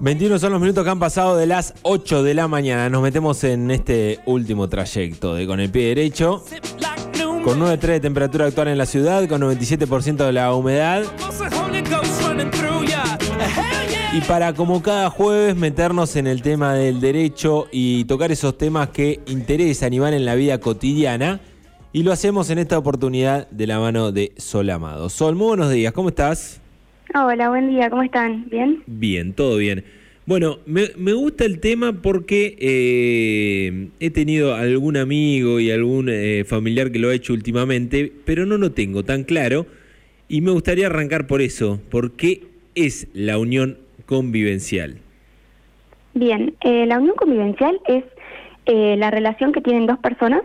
21 son los minutos que han pasado de las 8 de la mañana. Nos metemos en este último trayecto de con el pie derecho. Con 9.3 de temperatura actual en la ciudad, con 97% de la humedad. Y para como cada jueves meternos en el tema del derecho y tocar esos temas que interesan y van en la vida cotidiana. Y lo hacemos en esta oportunidad de la mano de Sol Amado. Sol, muy buenos días, ¿cómo estás? Hola, buen día, ¿cómo están? ¿Bien? Bien, todo bien. Bueno, me, me gusta el tema porque eh, he tenido algún amigo y algún eh, familiar que lo ha hecho últimamente, pero no lo tengo tan claro y me gustaría arrancar por eso. ¿Por qué es la unión convivencial? Bien, eh, la unión convivencial es eh, la relación que tienen dos personas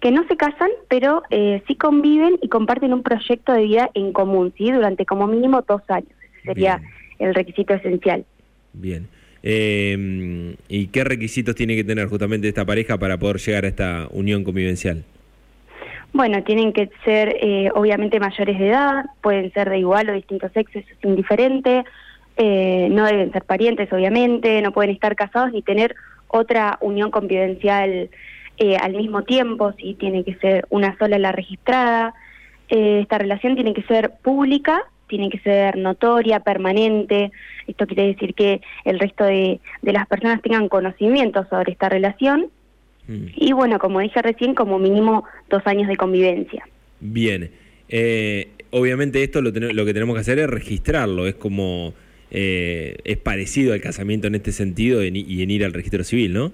que no se casan, pero eh, sí conviven y comparten un proyecto de vida en común, ¿sí? Durante como mínimo dos años. Ese sería Bien. el requisito esencial. Bien. Eh, ¿Y qué requisitos tiene que tener justamente esta pareja para poder llegar a esta unión convivencial? Bueno, tienen que ser eh, obviamente mayores de edad, pueden ser de igual o distinto sexo, eso es indiferente, eh, no deben ser parientes obviamente, no pueden estar casados ni tener otra unión convivencial eh, al mismo tiempo, sí, tiene que ser una sola la registrada. Eh, esta relación tiene que ser pública, tiene que ser notoria, permanente. Esto quiere decir que el resto de, de las personas tengan conocimiento sobre esta relación Mm. y bueno, como dije recién, como mínimo dos años de convivencia. Bien. Eh, obviamente esto lo, lo que tenemos que hacer es registrarlo. Es como... eh, es parecido al casamiento en este sentido en y en ir al registro civil, ¿no?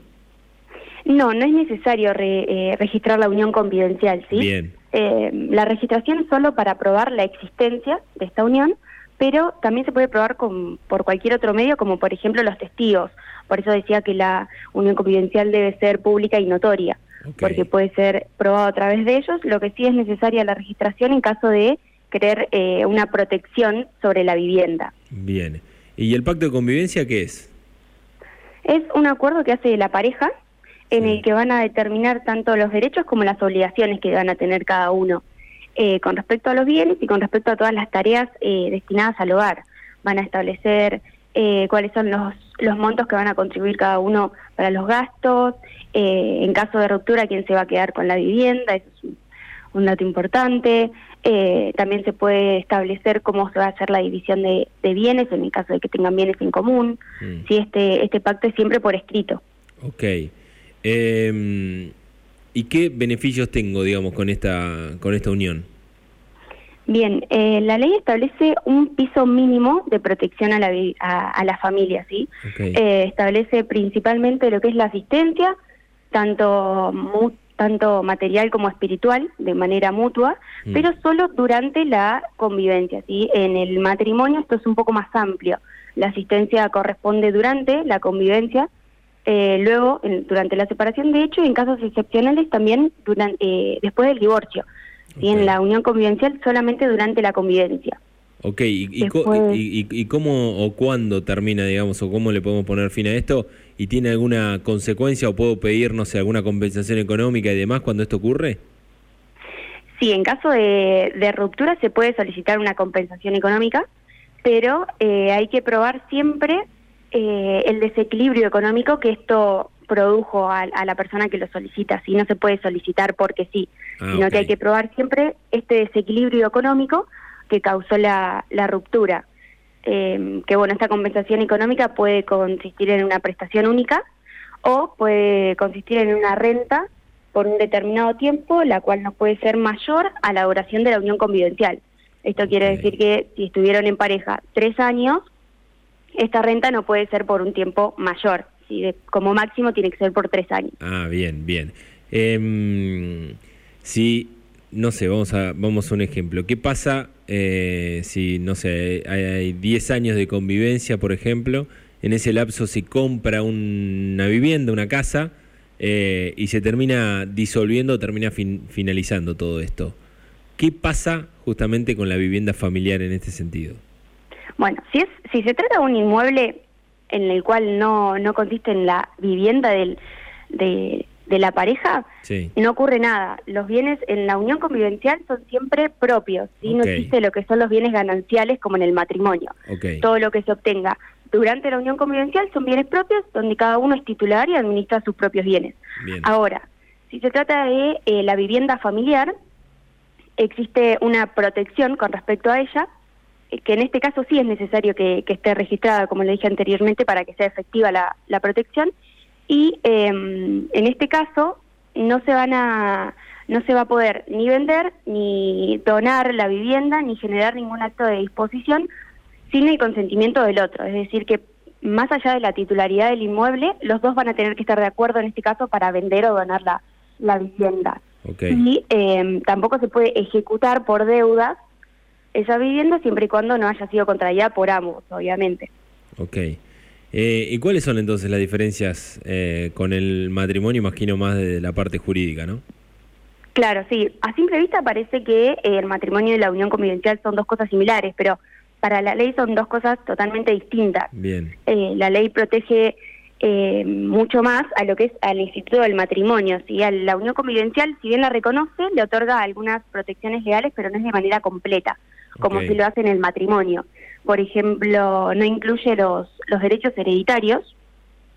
No, no es necesario re- eh, registrar la unión convivencial, ¿sí? Bien. Eh, la registración es solo para probar la existencia de esta unión, pero también se puede probar con, por cualquier otro medio, como por ejemplo los testigos. Por eso decía que la unión convivencial debe ser pública y notoria, porque puede ser probado a través de ellos. Lo que sí es necesaria la registración en caso de querer eh, una protección sobre la vivienda. Bien. ¿Y el pacto de convivencia qué es? Es un acuerdo que hace la pareja en Sí. el que van a determinar tanto los derechos como las obligaciones que van a tener cada uno eh, con respecto a los bienes y con respecto a todas las tareas eh, destinadas al hogar. Van a establecer eh, cuáles son los, los montos que van a contribuir cada uno para los gastos, eh, en caso de ruptura quién se va a quedar con la vivienda, eso es un, un dato importante. Eh, también se puede establecer cómo se va a hacer la división de, de bienes en el caso de que tengan bienes en común. Mm. Sí, este, este pacto es siempre por escrito. Ok. Eh, ¿Y qué beneficios tengo, digamos, con esta, con esta unión? Bien, eh, la ley establece un piso mínimo de protección a la, a, a la familia, ¿sí? Eh, establece principalmente lo que es la asistencia, tanto, mu- tanto material como espiritual, de manera mutua, Mm. pero solo durante la convivencia, ¿sí? En el matrimonio esto es un poco más amplio. La asistencia corresponde durante la convivencia, eh, luego en- durante la separación, de hecho, y en casos excepcionales también durante, eh, después del divorcio. ¿sí? Ok. En la unión convivencial solamente durante la convivencia. Ok, ¿y, y y- y- cómo o cuándo termina, digamos, o cómo le podemos poner fin a esto? ¿Y tiene alguna consecuencia o puedo pedir, no sé, alguna compensación económica y demás cuando esto ocurre? Sí, en caso de, de ruptura se puede solicitar una compensación económica, pero eh, hay que probar siempre eh, el desequilibrio económico que esto produjo a, a la persona que lo solicita. Si no se puede solicitar porque sí, Ah, sino que hay que probar siempre este desequilibrio económico que causó la, la ruptura. Eh, que bueno, esta compensación económica puede consistir en una prestación única o puede consistir en una renta por un determinado tiempo, la cual no puede ser mayor a la duración de la unión convivencial. Esto quiere decir que si estuvieron en pareja tres años, esta renta no puede ser por un tiempo mayor. ¿sí? De- como máximo tiene que ser por tres años. Ah, bien, bien. Em, si, no sé, vamos a, vamos a un ejemplo. ¿Qué pasa eh, si, no sé, hay, hay 10 años de convivencia, por ejemplo? En ese lapso se compra una vivienda, una casa, eh, y se termina disolviendo, termina fin- finalizando todo esto. ¿Qué pasa justamente con la vivienda familiar en este sentido? Bueno, si, es, si se trata de un inmueble en el cual no, no consiste en la vivienda del, de, de la pareja, Sí. no ocurre nada. Los bienes en la unión convivencial son siempre propios, ¿sí? no Ok. existe lo que son los bienes gananciales como en el matrimonio. Todo lo que se obtenga durante la unión convivencial son bienes propios donde cada uno es titular y administra sus propios bienes. Bien. Ahora, si se trata de eh, la vivienda familiar, existe una protección con respecto a ella, eh, que en este caso sí es necesario que, que esté registrada, como le dije anteriormente, para que sea efectiva la, la protección. Y eh, en este caso no se van a no se va a poder ni vender ni donar la vivienda ni generar ningún acto de disposición sin el consentimiento del otro. Es decir, que más allá de la titularidad del inmueble, los dos van a tener que estar de acuerdo en este caso para vender o donar la, la vivienda. Y eh, tampoco se puede ejecutar por deudas esa vivienda siempre y cuando no haya sido contraída por ambos, obviamente. Ok. Eh, ¿Y cuáles son entonces las diferencias eh, con el matrimonio? Imagino más de la parte jurídica, ¿no? Claro, sí. A simple vista parece que eh, el matrimonio y la unión convivencial son dos cosas similares, pero para la ley son dos cosas totalmente distintas. Bien. Eh, la ley protege eh, mucho más a lo que es al instituto del matrimonio. ¿sí? A la unión convivencial, si bien la reconoce, le otorga algunas protecciones legales, pero no es de manera completa, como se lo hace en el matrimonio. Por ejemplo, no incluye los, los derechos hereditarios,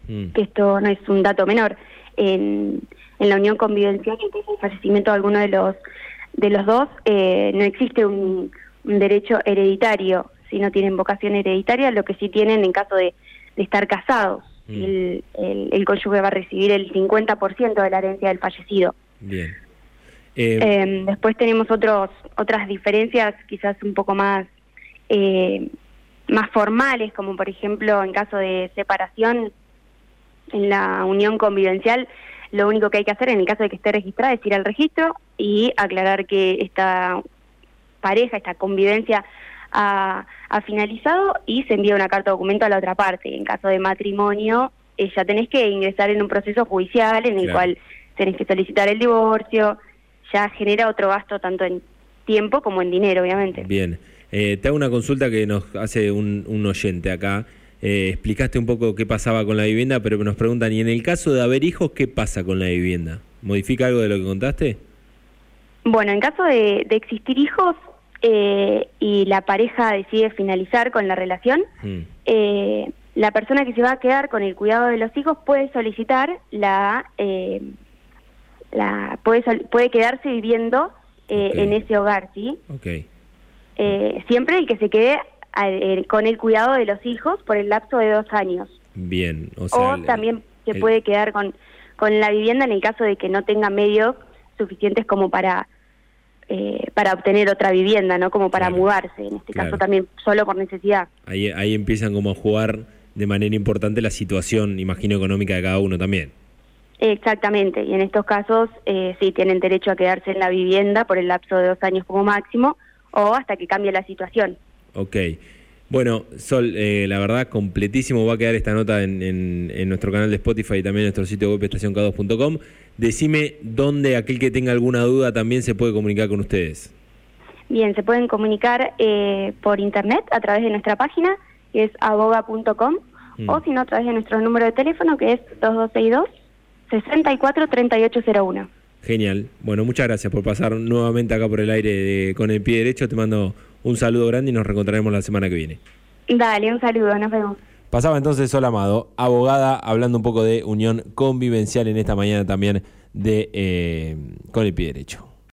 Mm. que esto no es un dato menor. En, en la unión convivencial, en caso de fallecimiento de alguno de los de los dos, eh, no existe un, un derecho hereditario, si no tienen vocación hereditaria, lo que sí tienen en caso de, de estar casados. Mm. El, el, el cónyuge va a recibir el 50% de la herencia del fallecido. Bien. Eh, Eh, después tenemos otros otras diferencias quizás un poco más eh, más formales, como por ejemplo en caso de separación en la unión convivencial, lo único que hay que hacer en el caso de que esté registrada es ir al registro y aclarar que esta pareja, esta convivencia ha, ha finalizado y se envía una carta documento a la otra parte. En caso de matrimonio, eh, ya tenés que ingresar en un proceso judicial en el Claro. cual tenés que solicitar el divorcio, ya genera otro gasto tanto en tiempo como en dinero, obviamente. Bien. Eh, te hago una consulta que nos hace un, un oyente acá. Eh, explicaste un poco qué pasaba con la vivienda, pero nos preguntan, ¿y en el caso de haber hijos, qué pasa con la vivienda? ¿Modifica algo de lo que contaste? Bueno, en caso de, de existir hijos eh, y la pareja decide finalizar con la relación, Mm. eh, la persona que se va a quedar con el cuidado de los hijos puede solicitar la, eh, la puede puede quedarse viviendo eh, en ese hogar, sí. Ok. Eh, siempre el que se quede a- eh, con el cuidado de los hijos por el lapso de dos años. Bien. O, O, sea, el- también se el- puede quedar con, con la vivienda en el caso de que no tenga medios suficientes como para eh, para obtener otra vivienda, ¿no? Como para Claro, mudarse, en este claro. caso también solo por necesidad. Ahí, ahí empiezan como a jugar de manera importante la situación, imagino, económica de cada uno también. Exactamente, y en estos casos eh, sí tienen derecho a quedarse en la vivienda por el lapso de dos años como máximo o hasta que cambie la situación. Ok. Bueno, Sol, eh, la verdad, completísimo. Va a quedar esta nota en, en- en nuestro canal de Spotify y también en nuestro sitio web estacionk2.com. Decime dónde aquel que tenga alguna duda también se puede comunicar con ustedes. Bien, se pueden comunicar eh, por internet a través de nuestra página, que es aboga.com, Mm. o si no, a través de nuestro número de teléfono, que es 2262-643801. Genial. Bueno, muchas gracias por pasar nuevamente acá por el aire de- con el pie derecho. Te mando un saludo grande y nos reencontraremos la semana que viene. Dale, un saludo, nos vemos. Pasaba entonces Sol Amado, abogada, hablando un poco de unión convivencial en esta mañana también de eh, con el pie derecho.